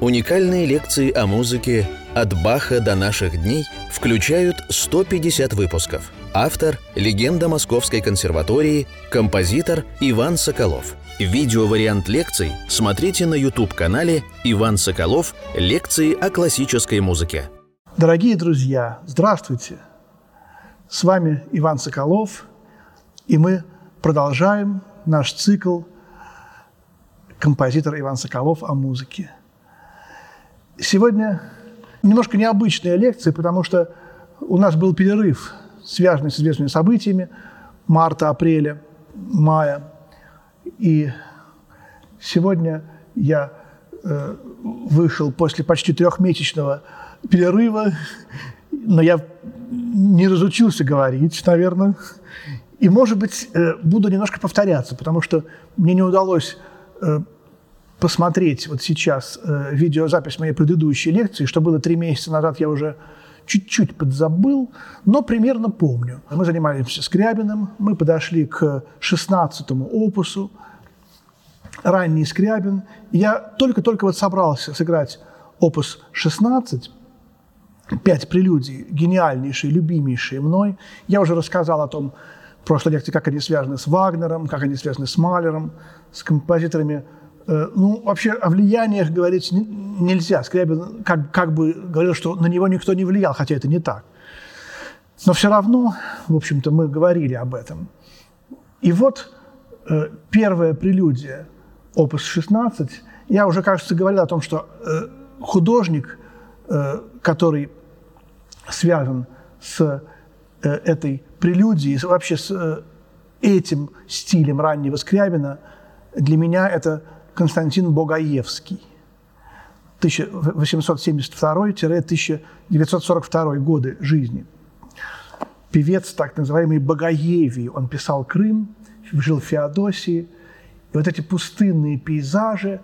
Уникальные лекции о музыке «От Баха до наших дней» включают 150 выпусков. Автор – легенда Московской консерватории, композитор Иван Соколов. Видеовариант лекций смотрите на YouTube-канале «Иван Соколов. Лекции о классической музыке». Дорогие друзья, здравствуйте! С вами Иван Соколов, и мы продолжаем наш цикл «Композитор Иван Соколов о музыке». Сегодня немножко необычная лекция, потому что у нас был перерыв, связанный с известными событиями марта, апреля, мая. И сегодня я э, вышел после почти трехмесячного перерыва, но я не разучился говорить, наверное. И, может быть, э, буду немножко повторяться, потому что мне не удалось э, посмотреть вот сейчас э, видеозапись моей предыдущей лекции, что было три месяца назад, я уже чуть-чуть подзабыл, но примерно помню. Мы занимались Скрябиным, мы подошли к 16-му опусу, ранний Скрябин. Я только-только вот собрался сыграть опус 16, пять прелюдий, гениальнейшие, любимейшие мной. Я уже рассказал о том в прошлой лекции, как они связаны с Вагнером, как они связаны с Малером, с композиторами ну, вообще о влияниях говорить нельзя. Скрябин как, как бы говорил, что на него никто не влиял, хотя это не так. Но все равно, в общем-то, мы говорили об этом. И вот э, первая прелюдия, опус 16, я уже, кажется, говорил о том, что э, художник, э, который связан с э, этой прелюдией, вообще с э, этим стилем раннего Скрябина, для меня это Константин Богаевский. 1872-1942 годы жизни. Певец так называемый Богоевий. Он писал «Крым», жил в Феодосии. И вот эти пустынные пейзажи,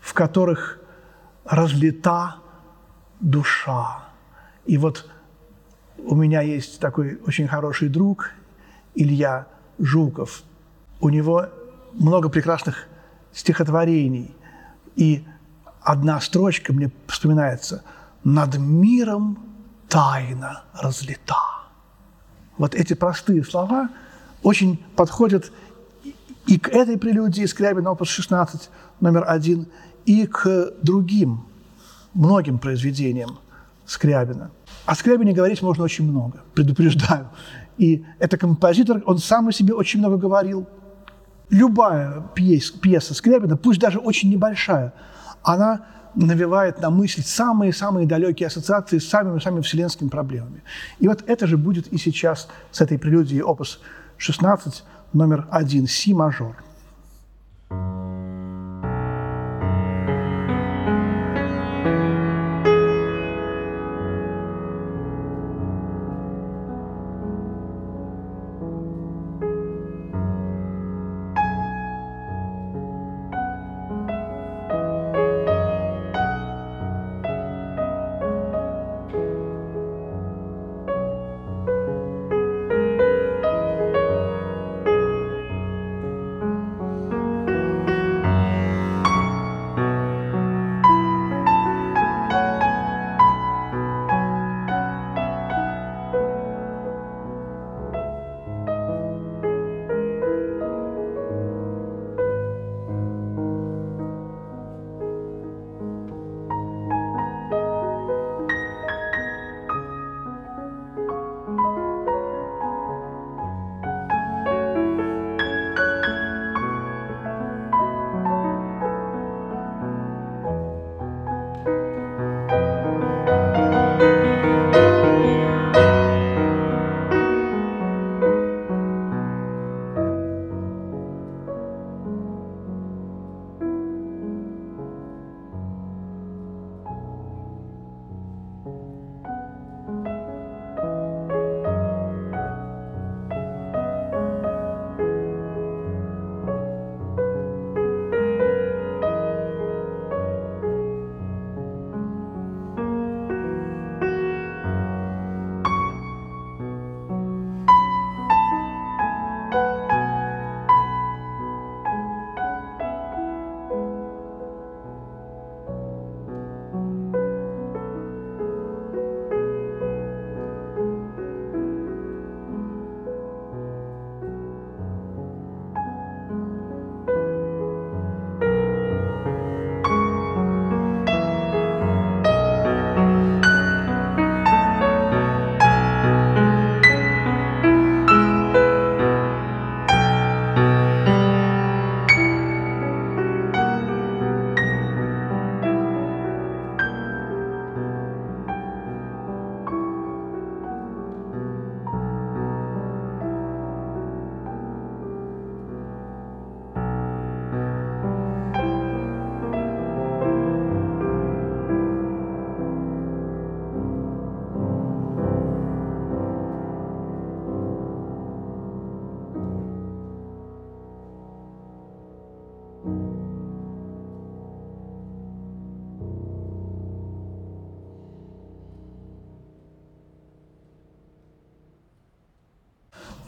в которых разлита душа. И вот у меня есть такой очень хороший друг Илья Жуков. У него много прекрасных стихотворений. И одна строчка мне вспоминается «Над миром тайна разлита». Вот эти простые слова очень подходят и к этой прелюдии Скрябина, опус 16, номер один, и к другим, многим произведениям Скрябина. О Скрябине говорить можно очень много, предупреждаю. И это композитор, он сам о себе очень много говорил – любая пьеса, пьеса Скрябина, пусть даже очень небольшая, она навевает на мысль самые-самые далекие ассоциации с самыми-самыми вселенскими проблемами. И вот это же будет и сейчас с этой прелюдией опус 16, номер один, си мажор.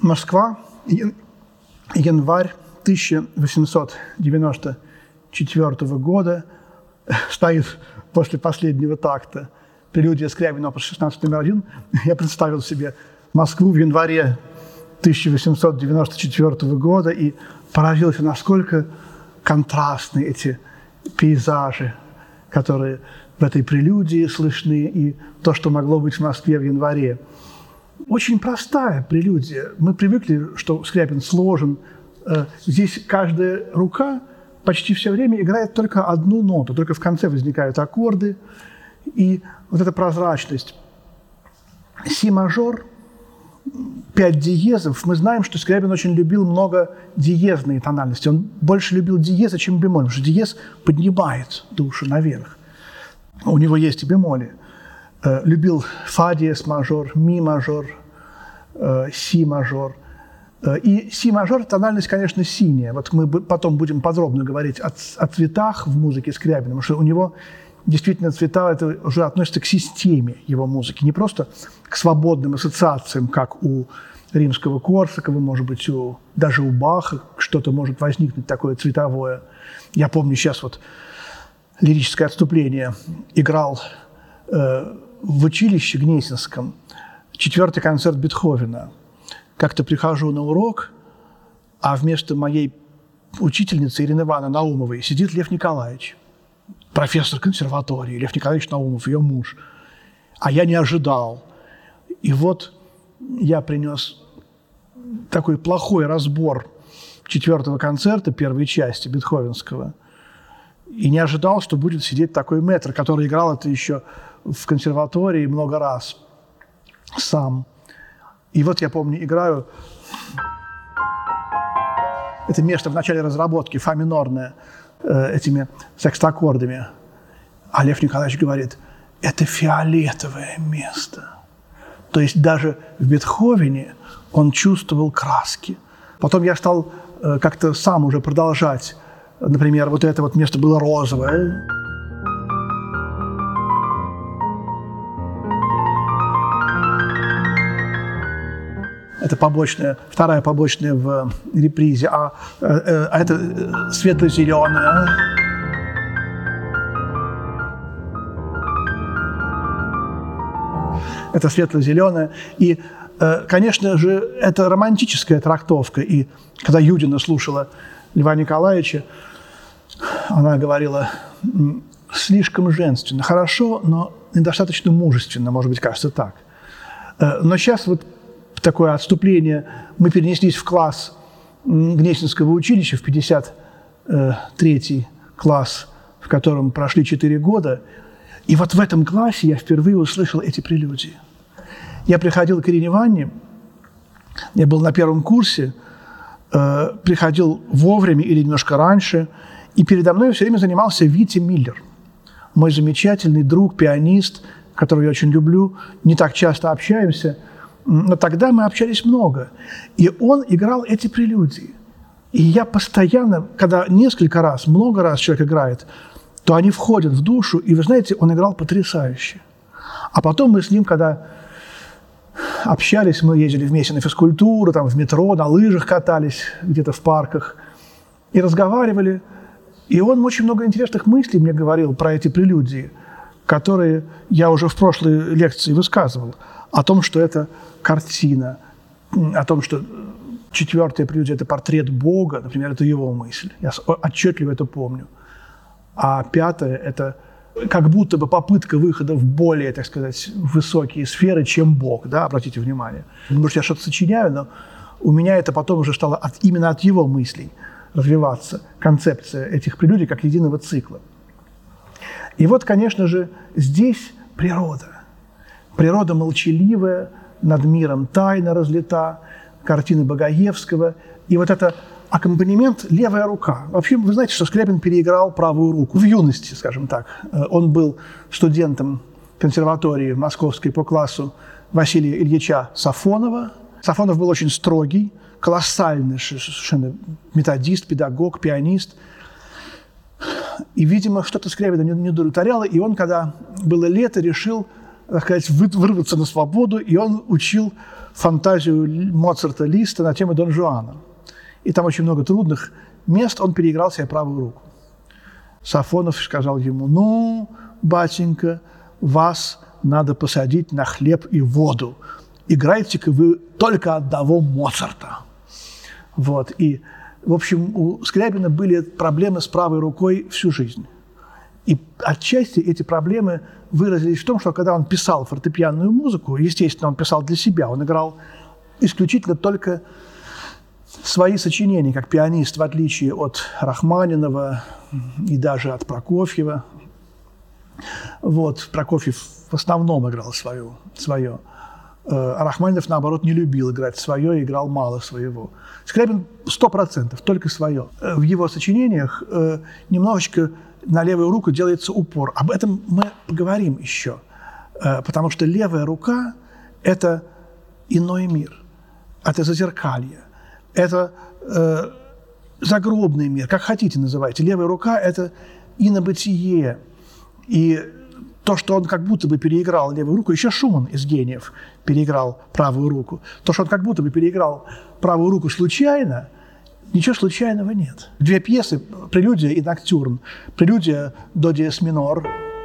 Москва, январь 1894 года, стоит после последнего такта прелюдия Скрябина, опус 16 номер один. Я представил себе Москву в январе 1894 года и поразился, насколько контрастны эти пейзажи, которые в этой прелюдии слышны, и то, что могло быть в Москве в январе. Очень простая прелюдия. Мы привыкли, что Скрябин сложен. Э, здесь каждая рука почти все время играет только одну ноту, только в конце возникают аккорды. И вот эта прозрачность. Си-мажор, пять диезов. Мы знаем, что Скрябин очень любил много диезные тональности. Он больше любил диезы, чем бемоль, потому что диез поднимает душу наверх. У него есть и бемоли – любил фа диез мажор, ми мажор, э, си мажор. Э, и си мажор тональность, конечно, синяя. Вот мы потом будем подробно говорить о, о цветах в музыке Скрябина, потому что у него действительно цвета это уже относятся к системе его музыки, не просто к свободным ассоциациям, как у римского Корсакова, может быть, у, даже у Баха что-то может возникнуть такое цветовое. Я помню сейчас вот лирическое отступление играл э, в училище Гнесинском четвертый концерт Бетховена. Как-то прихожу на урок, а вместо моей учительницы Ирины Ивановны Наумовой сидит Лев Николаевич, профессор консерватории, Лев Николаевич Наумов, ее муж. А я не ожидал. И вот я принес такой плохой разбор четвертого концерта первой части Бетховенского. И не ожидал, что будет сидеть такой метр, который играл это еще в консерватории много раз сам. И вот я помню, играю это место в начале разработки, фа минорное, э, этими секстаккордами. А Лев Николаевич говорит, это фиолетовое место. То есть даже в Бетховене он чувствовал краски. Потом я стал э, как-то сам уже продолжать. Например, вот это вот место было розовое. Это побочная, вторая побочная в репризе, а, э, э, а это светло-зеленая. Это светло-зеленая. И, э, конечно же, это романтическая трактовка. И когда Юдина слушала Льва Николаевича, она говорила, слишком женственно, хорошо, но недостаточно мужественно, может быть, кажется так. Но сейчас вот такое отступление, мы перенеслись в класс Гнесинского училища в 53 класс, в котором прошли 4 года. И вот в этом классе я впервые услышал эти прелюдии. Я приходил к Ирине Ванне, я был на первом курсе, э, приходил вовремя или немножко раньше, и передо мной все время занимался Вити Миллер, мой замечательный друг, пианист, которого я очень люблю, не так часто общаемся – но тогда мы общались много. И он играл эти прелюдии. И я постоянно, когда несколько раз, много раз человек играет, то они входят в душу, и вы знаете, он играл потрясающе. А потом мы с ним, когда общались, мы ездили вместе на физкультуру, там в метро, на лыжах катались где-то в парках и разговаривали. И он очень много интересных мыслей мне говорил про эти прелюдии, которые я уже в прошлой лекции высказывал – о том, что это картина, о том, что четвертая прелюдия – это портрет Бога, например, это его мысль. Я отчетливо это помню. А пятая – это как будто бы попытка выхода в более, так сказать, высокие сферы, чем Бог, да, обратите внимание. Может, я что-то сочиняю, но у меня это потом уже стало от, именно от его мыслей развиваться, концепция этих прелюдий как единого цикла. И вот, конечно же, здесь природа. Природа молчаливая, над миром тайна разлита, картины Богоевского. И вот это аккомпанемент «Левая рука». Вообще, вы знаете, что Скрябин переиграл правую руку в юности, скажем так. Э, он был студентом консерватории московской по классу Василия Ильича Сафонова. Сафонов был очень строгий, колоссальный совершенно методист, педагог, пианист. И, видимо, что-то Скрябина не удовлетворяло, и он, когда было лето, решил так сказать, вырваться на свободу, и он учил фантазию Моцарта Листа на тему Дон Жуана. И там очень много трудных мест, он переиграл себе правую руку. Сафонов сказал ему, ну, батенька, вас надо посадить на хлеб и воду. Играйте-ка вы только одного Моцарта. Вот. И, в общем, у Скрябина были проблемы с правой рукой всю жизнь. И отчасти эти проблемы выразились в том, что когда он писал фортепианную музыку, естественно, он писал для себя, он играл исключительно только свои сочинения, как пианист, в отличие от Рахманинова и даже от Прокофьева. Вот, Прокофьев в основном играл свое. свое. А Рахманинов, наоборот, не любил играть свое и играл мало своего. Скрябин сто процентов, только свое. В его сочинениях э, немножечко на левую руку делается упор. Об этом мы поговорим еще, э, потому что левая рука – это иной мир, это зазеркалье, это э, загробный мир, как хотите называйте. Левая рука – это инобытие. И то, что он как будто бы переиграл левую руку, еще Шуман из гениев переиграл правую руку. То, что он как будто бы переиграл правую руку случайно – Ничего случайного нет. Две пьесы «Прелюдия» и «Ноктюрн». «Прелюдия» до диез минор –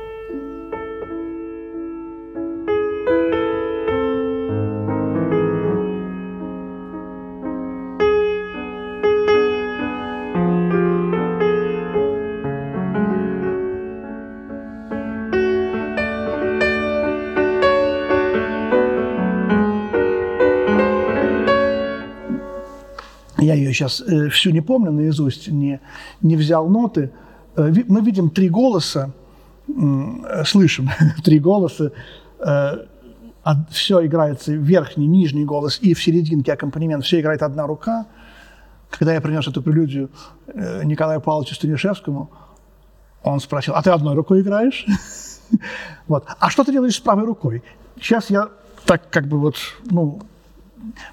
я ее сейчас э, всю не помню наизусть, не, не взял ноты. Э, мы видим три голоса, э, слышим три голоса, все играется верхний, нижний голос и в серединке аккомпанемент, все играет одна рука. Когда я принес эту прелюдию Николаю Павловичу Станишевскому, он спросил, а ты одной рукой играешь? вот. А что ты делаешь с правой рукой? Сейчас я так как бы вот, ну,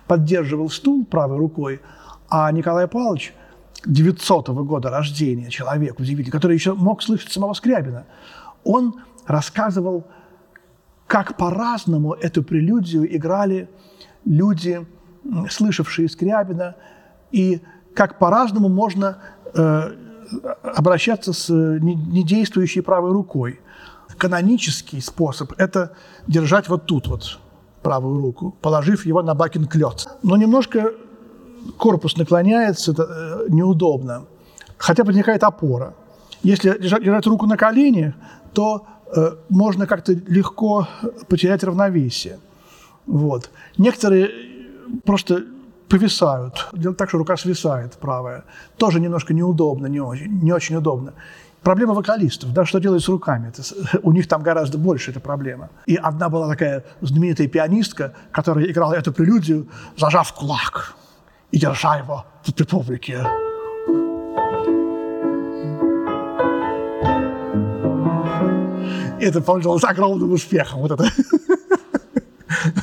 поддерживал стул правой рукой, а Николай Павлович 900 -го года рождения, человек удивительный, который еще мог слышать самого Скрябина, он рассказывал, как по-разному эту прелюдию играли люди, слышавшие Скрябина, и как по-разному можно э, обращаться с недействующей правой рукой. Канонический способ – это держать вот тут вот правую руку, положив его на бакин клет. Но немножко корпус наклоняется, это э, неудобно. Хотя возникает опора. Если держать, держать руку на колене, то э, можно как-то легко потерять равновесие. Вот. Некоторые просто повисают, делают так, что рука свисает правая. Тоже немножко неудобно, не очень, не очень удобно. Проблема вокалистов, да, что делать с руками? Это, у них там гораздо больше эта проблема. И одна была такая знаменитая пианистка, которая играла эту прелюдию, зажав кулак и держа его при публике. И это пользовалось огромным успехом. Вот это.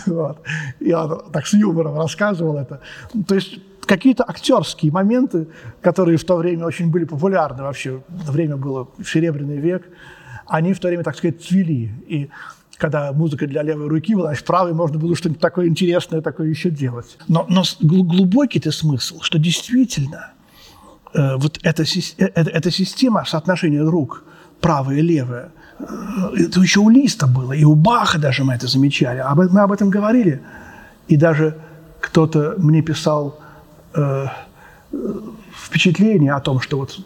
вот. Я так с юмором рассказывал это. То есть какие-то актерские моменты, которые в то время очень были популярны вообще, время было Серебряный век, они в то время, так сказать, цвели. И когда музыка для левой руки была, в правой можно было что-нибудь такое интересное такое еще делать. Но, но глубокий-то смысл, что действительно э, вот эта, э, эта, эта система соотношения рук, правая и левая, э, это еще у Листа было, и у Баха даже мы это замечали, мы об этом говорили. И даже кто-то мне писал э, впечатление о том, что вот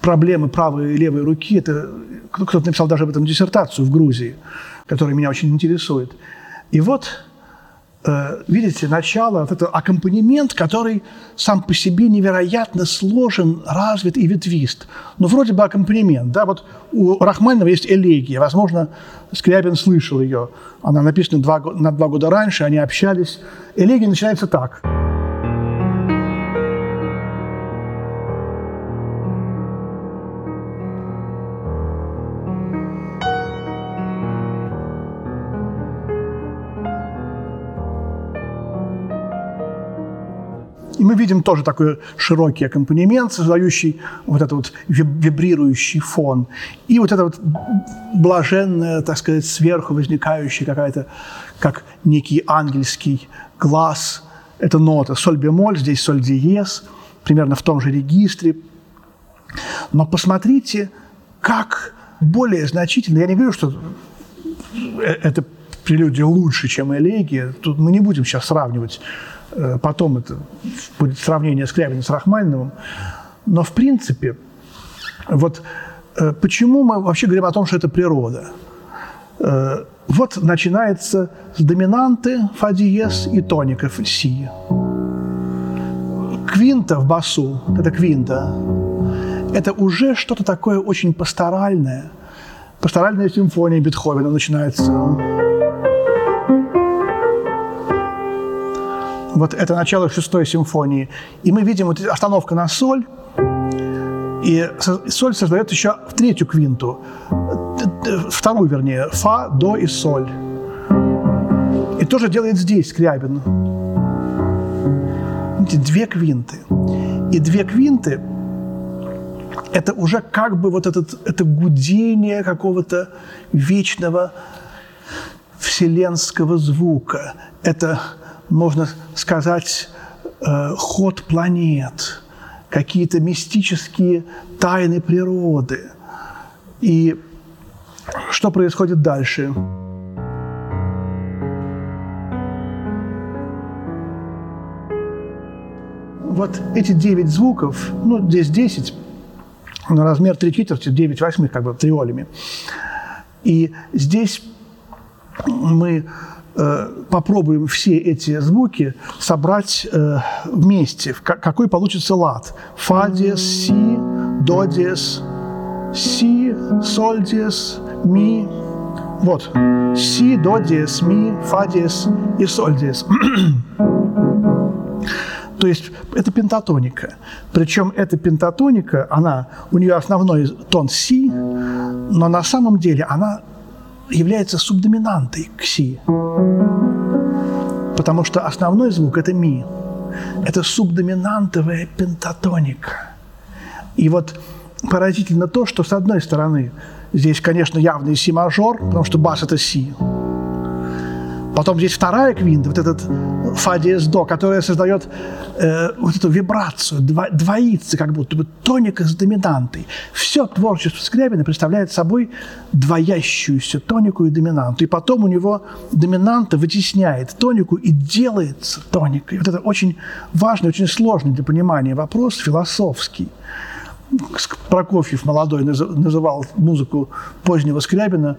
проблемы правой и левой руки, это кто-то написал даже об этом диссертацию в Грузии – который меня очень интересует. И вот, э, видите, начало, вот это аккомпанемент, который сам по себе невероятно сложен, развит и ветвист. Ну, вроде бы аккомпанемент, да, вот у Рахманинова есть элегия, возможно, Скрябин слышал ее, она написана два, на два года раньше, они общались. Элегия начинается так – мы видим тоже такой широкий аккомпанемент, создающий вот этот вот вибрирующий фон. И вот это вот блаженная, так сказать, сверху возникающая какая-то, как некий ангельский глаз. Это нота соль бемоль, здесь соль диез, примерно в том же регистре. Но посмотрите, как более значительно, я не говорю, что э, это прелюдия лучше, чем элегия. Тут мы не будем сейчас сравнивать. Э, потом это будет сравнение Скрябина с Рахманиновым. Но, в принципе, вот э, почему мы вообще говорим о том, что это природа? Э, вот начинается с доминанты фа диез и тоников си. Квинта в басу, это квинта, это уже что-то такое очень пасторальное. Пасторальная симфония Бетховена начинается Вот это начало шестой симфонии. И мы видим вот остановка на соль, и соль создает еще в третью квинту, вторую, вернее, фа, до и соль. И тоже делает здесь Скрябин. Видите, две квинты. И две квинты – это уже как бы вот этот, это гудение какого-то вечного вселенского звука. Это можно сказать, э, ход планет, какие-то мистические тайны природы. И что происходит дальше? Вот эти девять звуков, ну, здесь десять, но размер три четверти, девять восьмых, как бы, триолями. И здесь мы попробуем все эти звуки собрать э, вместе. Какой получится лад? Фа диез, си, до диез, си, соль диез, ми. Вот. Си, до диез, ми, фа диез и соль диез. То есть это пентатоника. Причем эта пентатоника, она, у нее основной тон си, но на самом деле она является субдоминантой к си. Потому что основной звук – это ми. Это субдоминантовая пентатоника. И вот поразительно то, что с одной стороны здесь, конечно, явный си-мажор, потому что бас – это си. Потом здесь вторая квинта, вот этот фа диез до, которая создает э, вот эту вибрацию, дво, двоится как будто бы тоника с доминантой. Все творчество Скрябина представляет собой двоящуюся тонику и доминанту. И потом у него доминанта вытесняет тонику и делается тоникой. Вот это очень важный, очень сложный для понимания вопрос, философский. Прокофьев молодой называл музыку позднего Скрябина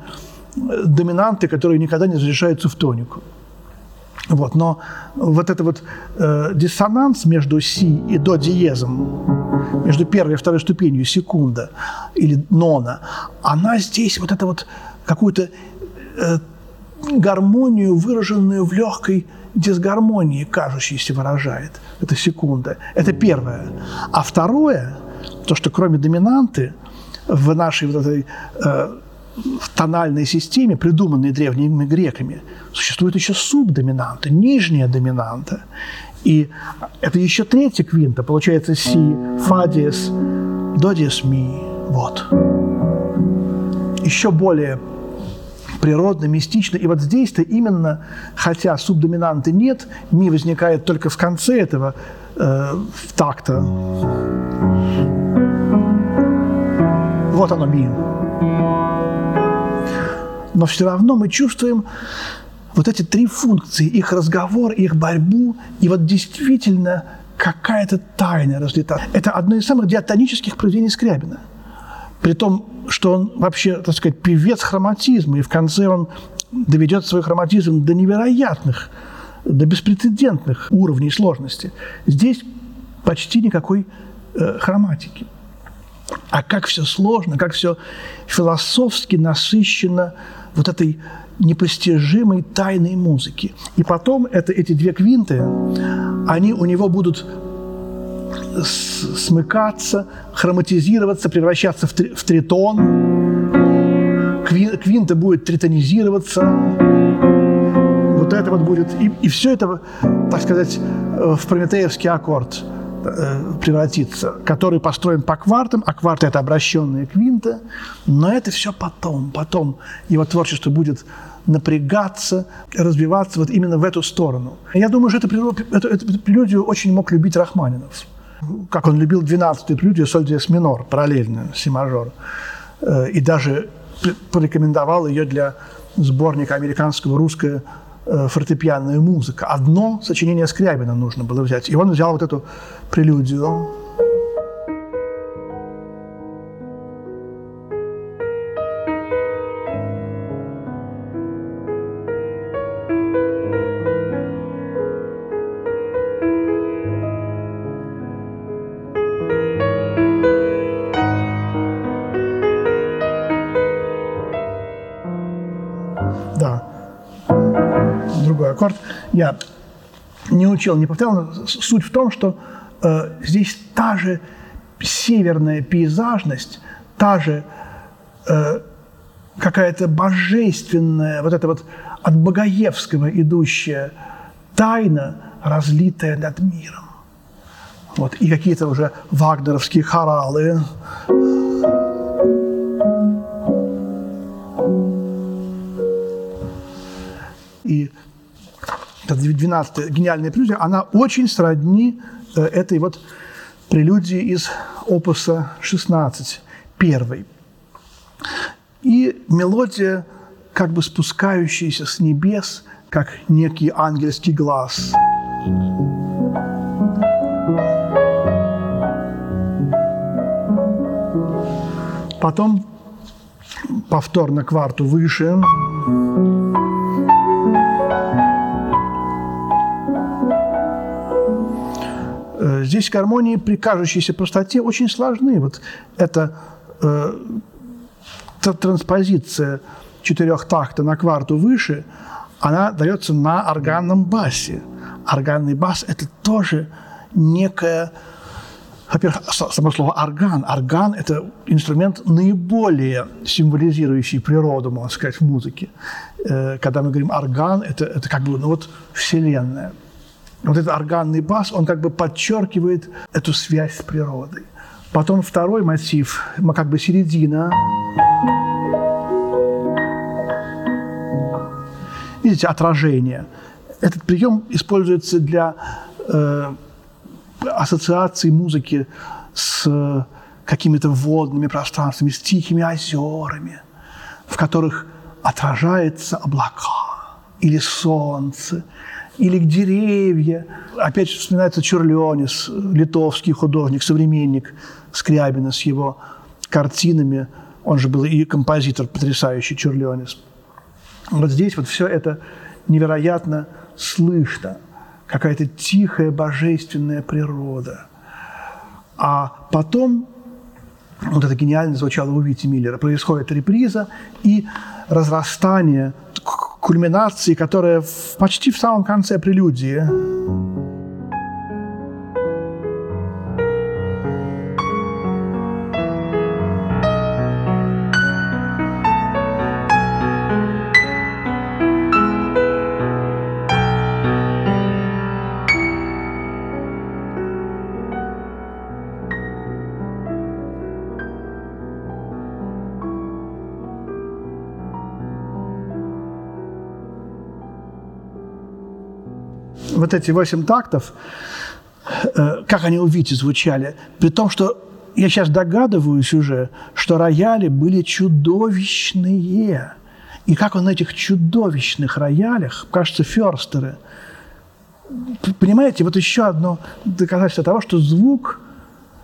доминанты, которые никогда не разрешаются в тонику. Вот, но вот это вот э, диссонанс между си и до диезом, между первой и второй ступенью секунда или нона, она здесь вот это вот какую-то э, гармонию, выраженную в легкой дисгармонии, кажущейся, выражает. Это секунда. Это первое. А второе, то, что кроме доминанты в нашей вот этой э, в тональной системе, придуманной древними греками, существует еще субдоминанта, нижняя доминанта. И это еще третья квинта, получается си, фа диез, до диез, ми. Вот. Еще более природно, мистично. И вот здесь-то именно, хотя субдоминанты нет, ми возникает только в конце этого э, такта. Вот оно ми но все равно мы чувствуем вот эти три функции, их разговор, их борьбу, и вот действительно какая-то тайна разлета. Это одно из самых диатонических произведений Скрябина. При том, что он вообще, так сказать, певец хроматизма, и в конце он доведет свой хроматизм до невероятных, до беспрецедентных уровней сложности. Здесь почти никакой э, хроматики. А как все сложно, как все философски насыщено вот этой непостижимой тайной музыки. И потом это, эти две квинты, они у него будут смыкаться, хроматизироваться, превращаться в, три, в тритон. Квин, квинта будет тритонизироваться. Вот это вот будет. И, и все это, так сказать, в прометеевский аккорд э, превратиться, который построен по квартам, а кварты – это обращенные квинты, но это все потом, потом его творчество будет напрягаться, развиваться вот именно в эту сторону. Я думаю, что эту, эту прелюдию очень мог любить Рахманинов. Как он любил 12-ю прелюдию соль диез минор, параллельно си мажор. Э, и даже порекомендовал ее для сборника американского русское э, фортепианная музыка. Одно сочинение Скрябина нужно было взять. И он взял вот эту прелюдию я не учил, не повторял, но суть в том, что э, здесь та же северная пейзажность, та же э, какая-то божественная, вот это вот от Богоевского идущая тайна, разлитая над миром. Вот, и какие-то уже вагнеровские хоралы. 12-я гениальная прелюдия, она очень сродни э, этой вот прелюдии из опуса 16, первой. И мелодия, как бы спускающаяся с небес, как некий ангельский глаз. Потом повторно кварту выше. Здесь гармонии при кажущейся простоте очень сложны. Вот эта э, транспозиция четырех такта на кварту выше, она дается на органном басе. Органный бас – это тоже некая во-первых, само слово орган. Орган – это инструмент наиболее символизирующий природу, можно сказать, в музыке. Э, когда мы говорим орган, это, это как бы ну, вот вселенная вот этот органный бас, он как бы подчеркивает эту связь с природой. Потом второй мотив, как бы середина. Видите, отражение. Этот прием используется для э, ассоциации музыки с какими-то водными пространствами, с тихими озерами, в которых отражается облака или солнце, или к деревья. Опять вспоминается Чурлёнис, литовский художник, современник Скрябина с его картинами. Он же был и композитор потрясающий Чурлёнис. Вот здесь вот все это невероятно слышно. Какая-то тихая божественная природа. А потом, вот это гениально звучало у Вити Миллера, происходит реприза и разрастание кульминации, которая почти в самом конце прелюдии. Вот эти восемь тактов, э, как они у Вити звучали, при том, что я сейчас догадываюсь уже, что рояли были чудовищные. И как он на этих чудовищных роялях, кажется, ферстеры, понимаете, вот еще одно доказательство того, что звук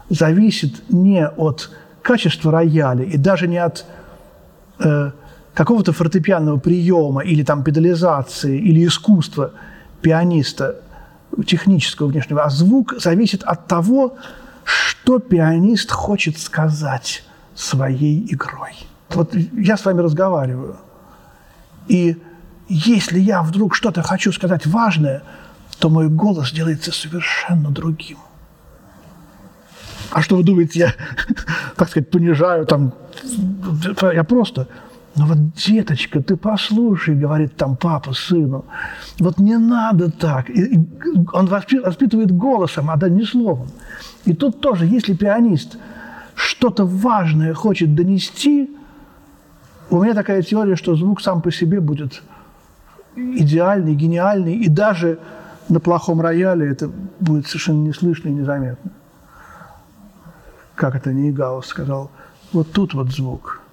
зависит не от качества рояля и даже не от э, какого-то фортепианного приема или там педализации или искусства – пианиста технического внешнего, а звук зависит от того, что пианист хочет сказать своей игрой. Вот я с вами разговариваю, и если я вдруг что-то хочу сказать важное, то мой голос делается совершенно другим. А что вы думаете, я, так сказать, понижаю там... Я просто ну вот, деточка, ты послушай, говорит там папа сыну, вот не надо так. И, он воспитывает голосом, а да не словом. И тут тоже, если пианист что-то важное хочет донести, у меня такая теория, что звук сам по себе будет идеальный, гениальный, и даже на плохом рояле это будет совершенно не слышно и незаметно. Как это Нейгаус сказал, вот тут вот звук –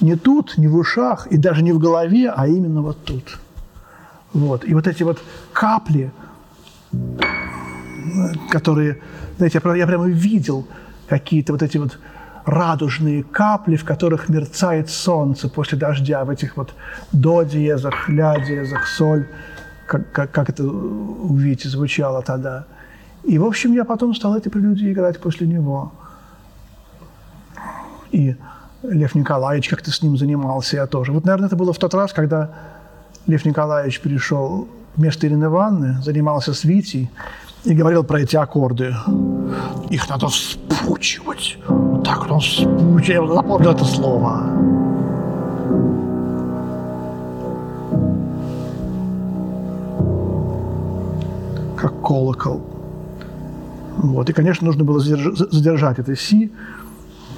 не тут, не в ушах и даже не в голове, а именно вот тут. Вот. И вот эти вот капли, которые, знаете, я, прямо видел какие-то вот эти вот радужные капли, в которых мерцает солнце после дождя, в этих вот до диезах, ля диезах, соль, как, как, как это у Вити звучало тогда. И, в общем, я потом стал эти прелюдии играть после него. И Лев Николаевич как-то с ним занимался, я тоже. Вот, наверное, это было в тот раз, когда Лев Николаевич пришел вместо Ирины Ивановны, занимался с Витей и говорил про эти аккорды. Их надо вспучивать. Вот так вот он вспучивает. Я запомнил это слово. Как колокол. Вот. И, конечно, нужно было задержать это си,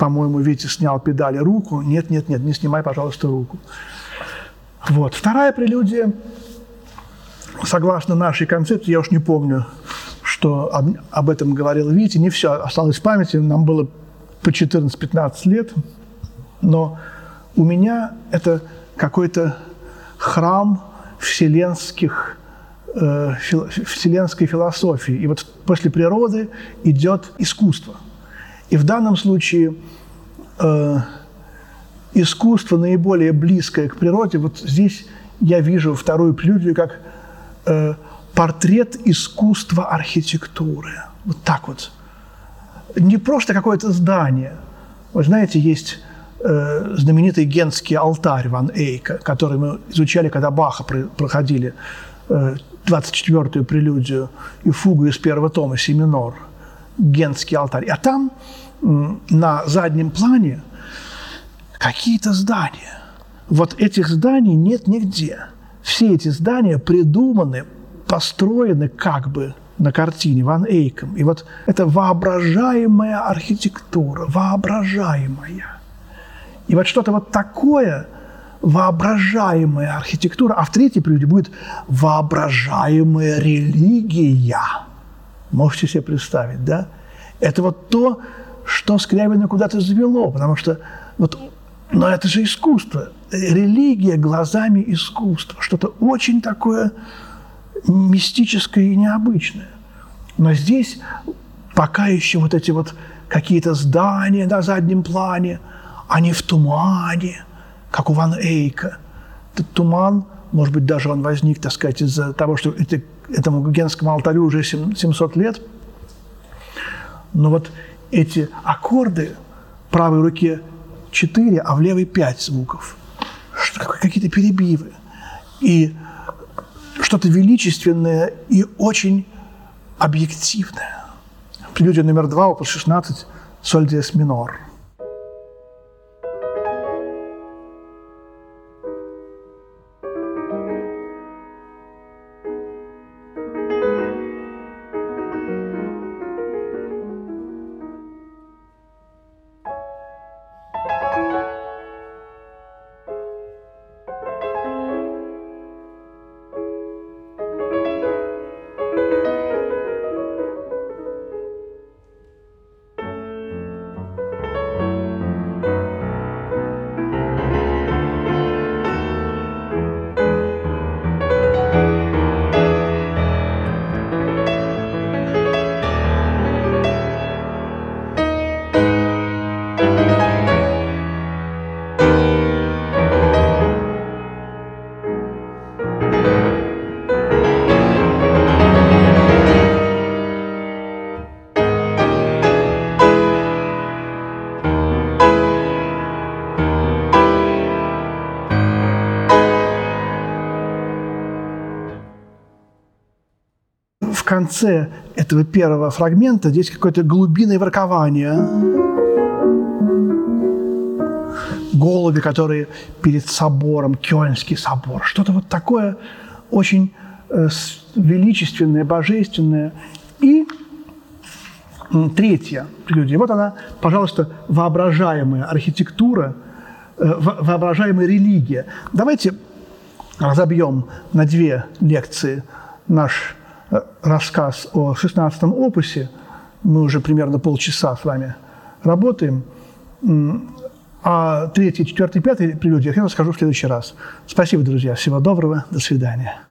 по-моему, Витя снял педали руку. Нет, нет, нет, не снимай, пожалуйста, руку. Вот. Вторая прелюдия, согласно нашей концепции, я уж не помню, что об, об этом говорил Витя, не все осталось в памяти, нам было по 14-15 лет, но у меня это какой-то храм вселенских, э, фил, вселенской философии. И вот после природы идет искусство – и в данном случае э, искусство наиболее близкое к природе, вот здесь я вижу вторую прелюдию как э, портрет искусства архитектуры. Вот так вот. Не просто какое-то здание. Вы знаете, есть э, знаменитый генский алтарь Ван Эйка, который мы изучали, когда Баха проходили э, 24-ю прелюдию и фугу из первого тома «Си минор», генский алтарь. А там на заднем плане какие-то здания. Вот этих зданий нет нигде. Все эти здания придуманы, построены как бы на картине Ван Эйком. И вот это воображаемая архитектура, воображаемая. И вот что-то вот такое воображаемая архитектура, а в третьей периоде будет воображаемая религия. Можете себе представить, да? Это вот то, что Скрябина куда-то завело, потому что вот, но это же искусство, религия глазами искусства, что-то очень такое мистическое и необычное. Но здесь пока еще вот эти вот какие-то здания на заднем плане, они в тумане, как у Ван Эйка. Этот туман, может быть, даже он возник, так сказать, из-за того, что это, этому генскому алтарю уже 700 лет. Но вот эти аккорды правой руке 4, а в левой 5 звуков. Какие-то перебивы. И что-то величественное и очень объективное. Прелюдия номер два, опус 16, соль диез минор – конце этого первого фрагмента здесь какое-то глубинное воркование. голуби, которые перед собором, Кёльнский собор, что-то вот такое очень э, величественное, божественное. И третья прелюдия. Вот она, пожалуйста, воображаемая архитектура, э, воображаемая религия. Давайте разобьем на две лекции наш рассказ о 16-м опусе. Мы уже примерно полчаса с вами работаем. А третий, четвертый, пятый прелюдия я расскажу в следующий раз. Спасибо, друзья. Всего доброго. До свидания.